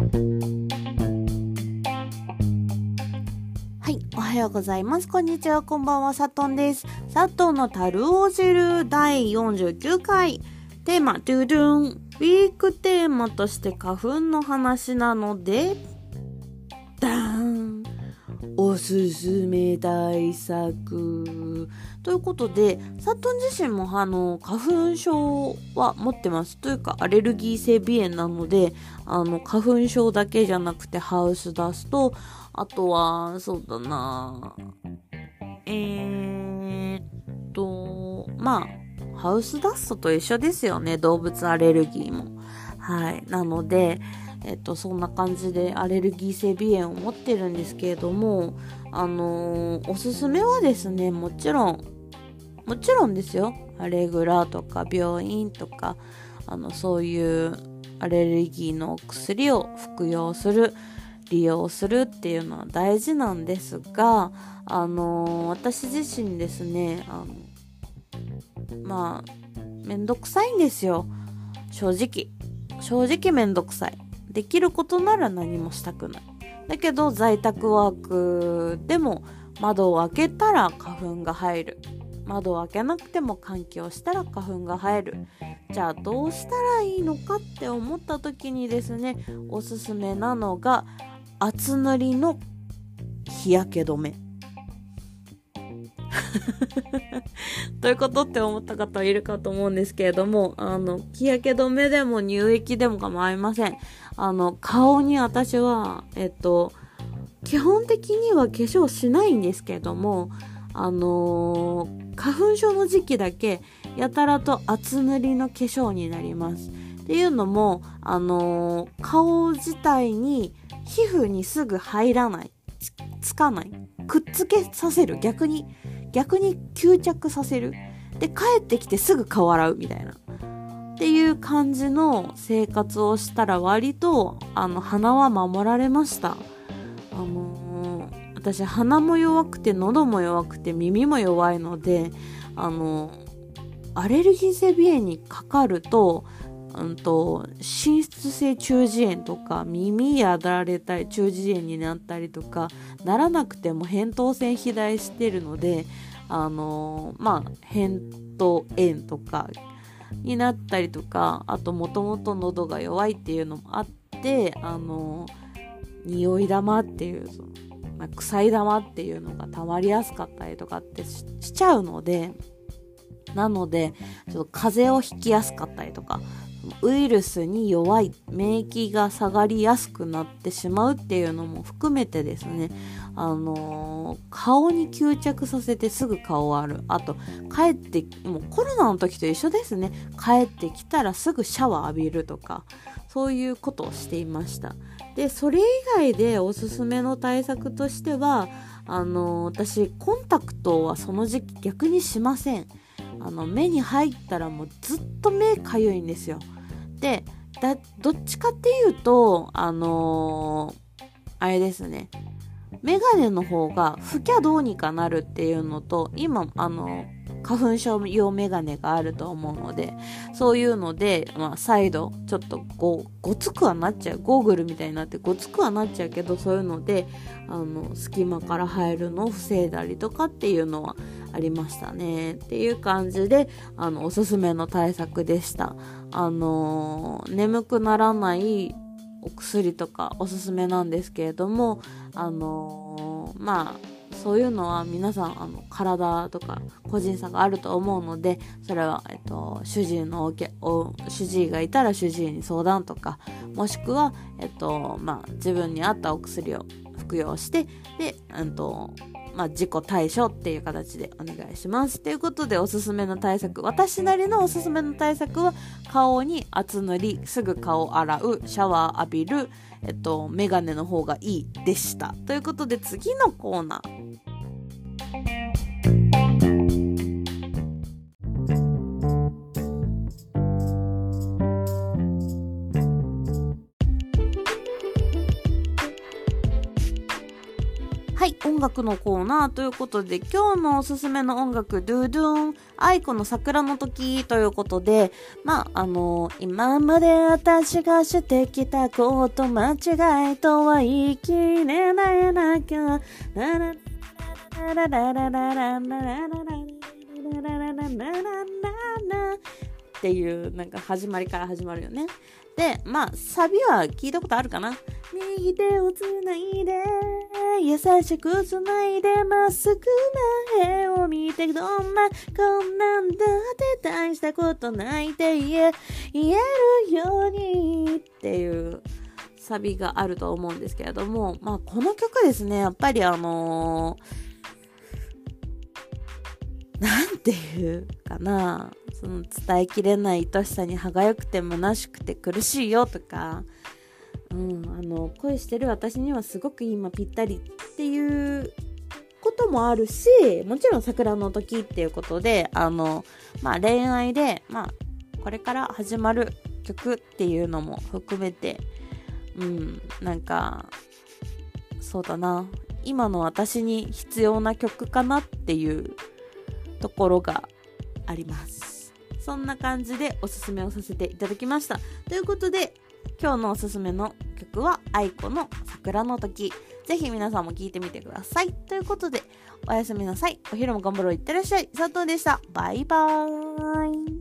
はい、おはようございます。こんにちは、こんばんは、さとんです。佐藤の樽を汁第49回。テーマ、ドゥドゥン。ウィークテーマとして花粉の話なので、ダーン。すすめ対策。ということで、佐藤自身もあの、花粉症は持ってます。というか、アレルギー性鼻炎なので、あの、花粉症だけじゃなくて、ハウスダスト、あとは、そうだなえー、っと、まあ、ハウスダストと一緒ですよね、動物アレルギーも。はい。なので、えっと、そんな感じでアレルギー性鼻炎を持ってるんですけれども、あのー、おすすめはですね、もちろん、もちろんですよ。アレグラとか病院とか、あの、そういうアレルギーの薬を服用する。利用するっていうのは大事なんですが、あのー、私自身ですね、あの、まあ、めんどくさいんですよ。正直。正直めんどくさい。できることなら何もしたくない。だけど在宅ワークでも窓を開けたら花粉が入る。窓を開けなくても換気をしたら花粉が入る。じゃあどうしたらいいのかって思った時にですね、おすすめなのが厚塗りの日焼け止め。どういうことって思った方いるかと思うんですけれども、あの、日焼け止めでも乳液でも構いません。あの、顔に私は、えっと、基本的には化粧しないんですけれども、あのー、花粉症の時期だけ、やたらと厚塗りの化粧になります。っていうのも、あのー、顔自体に皮膚にすぐ入らないつかないくっつけさせる逆に逆に吸着させる。で帰ってきてすぐ顔洗うみたいな。っていう感じの生活をしたら割とあの鼻は守られました。あのー、私鼻も弱くて喉も弱くて耳も弱いのであのアレルギー性鼻炎にかかるとうんと、滲出性中耳炎とか耳やだられたり中耳炎になったりとかならなくても扁桃腺肥大してるのであのまあ扁桃炎とかになったりとかあともともと喉が弱いっていうのもあってあの匂い玉っていうその、まあ、臭い玉っていうのが溜まりやすかったりとかってしちゃうのでなのでちょっと風邪をひきやすかったりとかウイルスに弱い免疫が下がりやすくなってしまうっていうのも含めてですね。あのー、顔に吸着させてすぐ顔を洗う。あと帰ってもうコロナの時と一緒ですね。帰ってきたらすぐシャワー浴びるとかそういうことをしていました。でそれ以外でおすすめの対策としてはあのー、私コンタクトはその時期逆にしません。あの目に入ったらもうずっと目かゆいんですよ。でどっちかっていうとあのー、あれですね。メガネの方が吹きゃどうにかなるっていうのと今あの花粉症用メガネがあると思うのでそういうので、まあ、再度ちょっとごごつくはなっちゃう。ゴーグルみたいになってごつくはなっちゃうけどそういうのであの隙間から入るのを防いだりとかっていうのはありましたねっていう感じであのおすすめの対策でした。あの、眠くならないお薬とかおすすめなんですけれどもあの、まあそういうのは皆さんあの体とか個人差があると思うのでそれは、えっと、主治医のお主治医がいたら主治医に相談とかもしくは、えっとまあ、自分に合ったお薬を服用してで、うんとまあ、自己対処っていう形でお願いします。ということでおすすめの対策私なりのおすすめの対策は顔に厚塗りすぐ顔洗うシャワー浴びるえっとメガネの方がいいでした。ということで次のコーナーはい、音楽のコーナーということで、今日のおすすめの音楽、ドゥドゥン、愛子の桜の時ということで、まあ、あのー、今まで私がしてきたこと間違いとは言い切れないなきゃ、ラララララララララララララララララララっていうなんか始まりから始まるよね。で、まあ、サビは聞いたことあるかな右手をつないで、優しくつないで、まっすぐ前を見て、どんな、こんなんだって大したことないって言え、言えるようにっていうサビがあると思うんですけれども、まあ、この曲ですね、やっぱりあのー、なんていうかな、その伝えきれない愛しさに歯がゆくて虚しくて苦しいよとか、うん、あの恋してる私にはすごく今ぴったりっていうこともあるしもちろん桜の時っていうことであの、まあ、恋愛で、まあ、これから始まる曲っていうのも含めてうんなんかそうだな。今の私に必要な曲かなっていうところがあります。そんな感じでおすすめをさせていただきましたということで今日のおすすめの曲は愛子の桜の時。ぜひ皆さんも聴いてみてください。ということで、おやすみなさい。お昼も頑張ろう。いってらっしゃい。佐藤でした。バイバーイ。